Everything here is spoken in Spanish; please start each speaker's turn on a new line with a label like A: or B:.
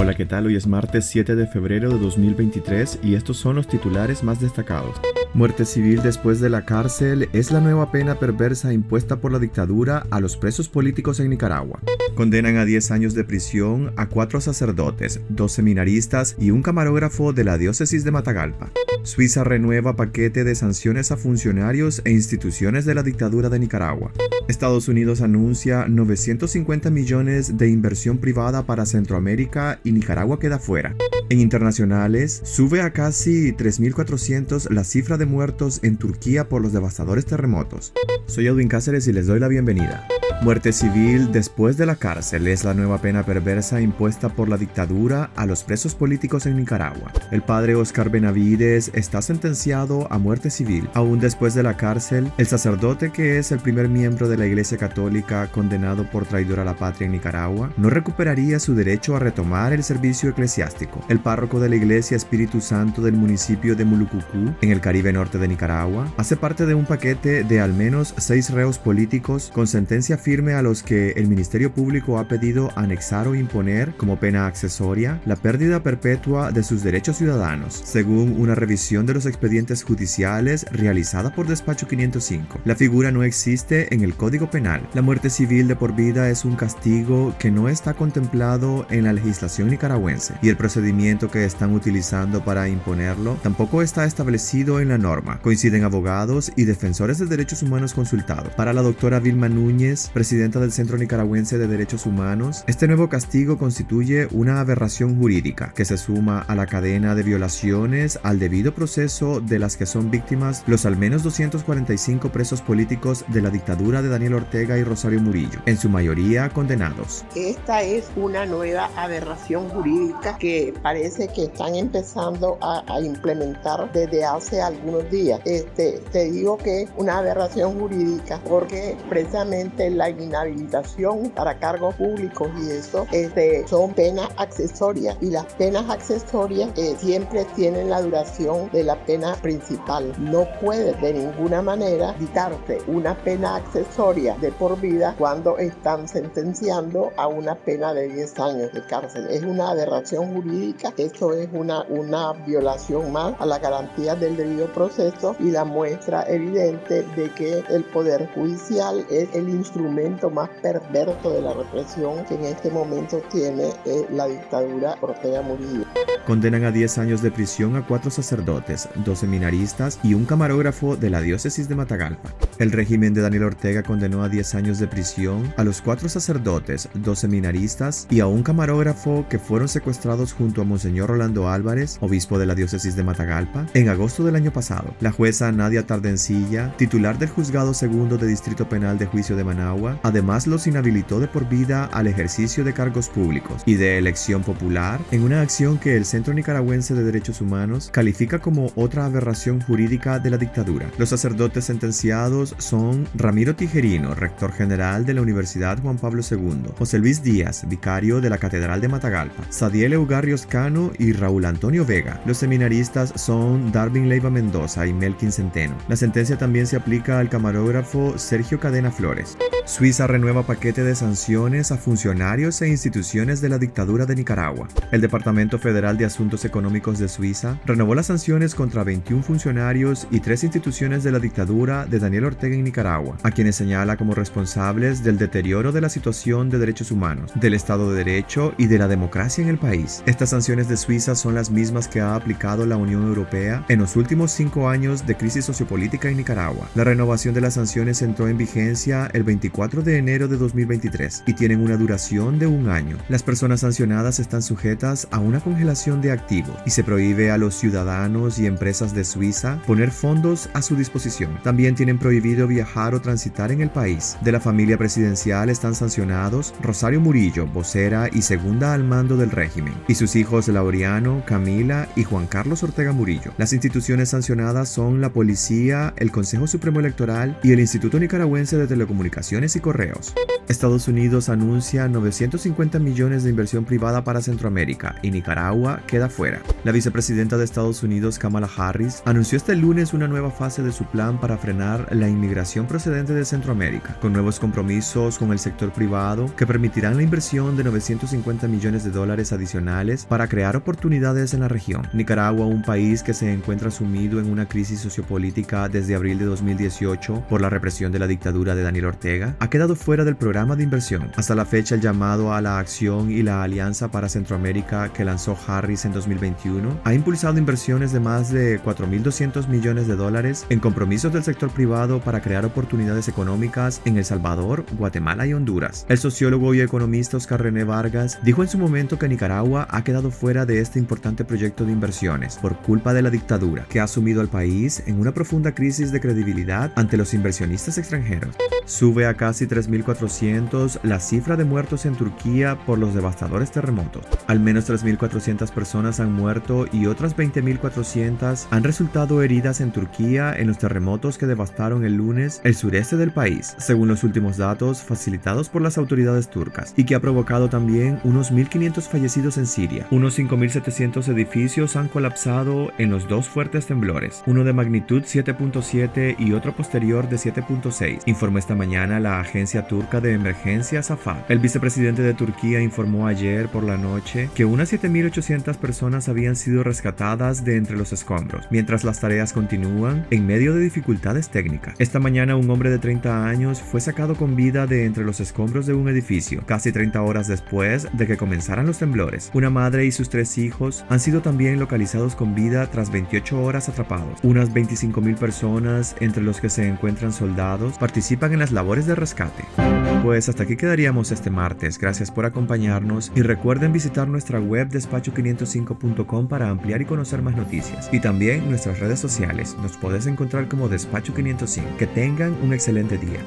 A: Hola, ¿qué tal? Hoy es martes 7 de febrero de 2023 y estos son los titulares más destacados. Muerte civil después de la cárcel es la nueva pena perversa impuesta por la dictadura a los presos políticos en Nicaragua. Condenan a 10 años de prisión a cuatro sacerdotes, dos seminaristas y un camarógrafo de la diócesis de Matagalpa. Suiza renueva paquete de sanciones a funcionarios e instituciones de la dictadura de Nicaragua. Estados Unidos anuncia 950 millones de inversión privada para Centroamérica y Nicaragua queda fuera. En internacionales, sube a casi 3.400 la cifra de muertos en Turquía por los devastadores terremotos. Soy Edwin Cáceres y les doy la bienvenida. Muerte civil después de la cárcel es la nueva pena perversa impuesta por la dictadura a los presos políticos en Nicaragua. El padre Oscar Benavides está sentenciado a muerte civil. Aún después de la cárcel, el sacerdote que es el primer miembro de la Iglesia Católica condenado por traidor a la patria en Nicaragua no recuperaría su derecho a retomar el servicio eclesiástico. El párroco de la Iglesia Espíritu Santo del municipio de Mulucucú, en el Caribe Norte de Nicaragua, hace parte de un paquete de al menos seis reos políticos con sentencia a los que el Ministerio Público ha pedido anexar o imponer como pena accesoria la pérdida perpetua de sus derechos ciudadanos, según una revisión de los expedientes judiciales realizada por Despacho 505. La figura no existe en el Código Penal. La muerte civil de por vida es un castigo que no está contemplado en la legislación nicaragüense y el procedimiento que están utilizando para imponerlo tampoco está establecido en la norma. Coinciden abogados y defensores de derechos humanos consultados. Para la doctora Vilma Núñez, presidenta del Centro Nicaragüense de Derechos Humanos, este nuevo castigo constituye una aberración jurídica que se suma a la cadena de violaciones al debido proceso de las que son víctimas los al menos 245 presos políticos de la dictadura de Daniel Ortega y Rosario Murillo, en su mayoría condenados.
B: Esta es una nueva aberración jurídica que parece que están empezando a, implementar desde hace algunos días. Este, te digo que es una aberración jurídica porque precisamente la inhabilitación para cargos públicos y eso este, son penas accesorias y las penas accesorias eh, siempre tienen la duración de la pena principal. No puede de ninguna manera quitarse una pena accesoria de por vida cuando están sentenciando a una pena de 10 años de cárcel. Es una aberración jurídica, esto es una, una violación más a la garantía del debido proceso y la muestra evidente de que el Poder Judicial es el instrumento más perverso de la represión que en este momento tiene la dictadura Ortega Murillo.
A: Condenan a 10 años de prisión a cuatro sacerdotes, dos seminaristas y un camarógrafo de la diócesis de Matagalpa. El régimen de Daniel Ortega condenó a 10 años de prisión a los cuatro sacerdotes, dos seminaristas y a un camarógrafo que fueron secuestrados junto a Monseñor Rolando Álvarez, obispo de la diócesis de Matagalpa, en agosto del año pasado. La jueza Nadia Tardencilla, titular del juzgado segundo de Distrito Penal de Juicio de Managua, además los inhabilitó de por vida al ejercicio de cargos públicos y de elección popular en una acción que el Centro Nicaragüense de Derechos Humanos califica como otra aberración jurídica de la dictadura. Los sacerdotes sentenciados son Ramiro Tijerino, rector general de la Universidad Juan Pablo II, José Luis Díaz, vicario de la Catedral de Matagalpa, Sadiel Eugarrios Cano y Raúl Antonio Vega. Los seminaristas son Darwin Leiva Mendoza y Melkin Centeno. La sentencia también se aplica al camarógrafo Sergio Cadena Flores. Suiza renueva paquete de sanciones a funcionarios e instituciones de la dictadura de Nicaragua. El Departamento Federal de Asuntos Económicos de Suiza renovó las sanciones contra 21 funcionarios y tres instituciones de la dictadura de Daniel Ortega en Nicaragua, a quienes señala como responsables del deterioro de la situación de derechos humanos, del Estado de Derecho y de la democracia en el país. Estas sanciones de Suiza son las mismas que ha aplicado la Unión Europea en los últimos cinco años de crisis sociopolítica en Nicaragua. La renovación de las sanciones entró en vigencia el 24 de enero de 2023 y tienen una duración de un año. Las personas sancionadas están sujetas a una congelación de activos y se prohíbe a los ciudadanos y empresas de Suiza poner fondos a su disposición. También tienen prohibido viajar o transitar en el país. De la familia presidencial están sancionados Rosario Murillo, vocera y segunda al mando del régimen, y sus hijos Laureano, Camila y Juan Carlos Ortega Murillo. Las instituciones sancionadas son la Policía, el Consejo Supremo Electoral y el Instituto Nicaragüense de Telecomunicaciones y Correos. Estados Unidos anuncia 950 millones de inversión privada para Centroamérica y Nicaragua queda fuera. La vicepresidenta de Estados Unidos, Kamala Harris, anunció este lunes una nueva fase de su plan para frenar la inmigración procedente de Centroamérica, con nuevos compromisos con el sector privado que permitirán la inversión de 950 millones de dólares adicionales para crear oportunidades en la región. Nicaragua, un país que se encuentra sumido en una crisis sociopolítica desde abril de 2018 por la represión de la dictadura de Daniel Ortega, ha quedado fuera del programa de inversión. Hasta la fecha, el llamado a la acción y la alianza para Centroamérica que lanzó Harris en 2021 ha impulsado inversiones de más de 4.200 millones de dólares en compromisos del sector privado para crear oportunidades económicas en El Salvador, Guatemala y Honduras. El sociólogo y economista Oscar René Vargas dijo en su momento que Nicaragua ha quedado fuera de este importante proyecto de inversiones por culpa de la dictadura que ha sumido al país en una profunda crisis de credibilidad ante los inversionistas extranjeros. Sube a casi 3.400 la cifra de muertos en Turquía por los devastadores terremotos. Al menos 3.400 personas han muerto y otras 20.400 han resultado heridas en Turquía en los terremotos que devastaron el lunes el sureste del país, según los últimos datos facilitados por las autoridades turcas, y que ha provocado también unos 1.500 fallecidos en Siria. Unos 5.700 edificios han colapsado en los dos fuertes temblores, uno de magnitud 7.7 y otro posterior de 7.6, informó esta mañana la agencia turca de emergencia SAFA. El vicepresidente de Turquía informó ayer por la noche que unas 7.800 personas habían sido rescatadas de entre los escombros, mientras las tareas continúan en medio de dificultades técnicas. Esta mañana un hombre de 30 años fue sacado con vida de entre los escombros de un edificio, casi 30 horas después de que comenzaran los temblores. Una madre y sus tres hijos han sido también localizados con vida tras 28 horas atrapados. Unas 25.000 personas, entre los que se encuentran soldados, participan en las labores de rescate. Pues hasta aquí quedaríamos este martes. Gracias por acompañarnos y recuerden visitar nuestra web despacho505.com para ampliar y conocer más noticias. Y también nuestras redes sociales. Nos puedes encontrar como Despacho 505. Que tengan un excelente día.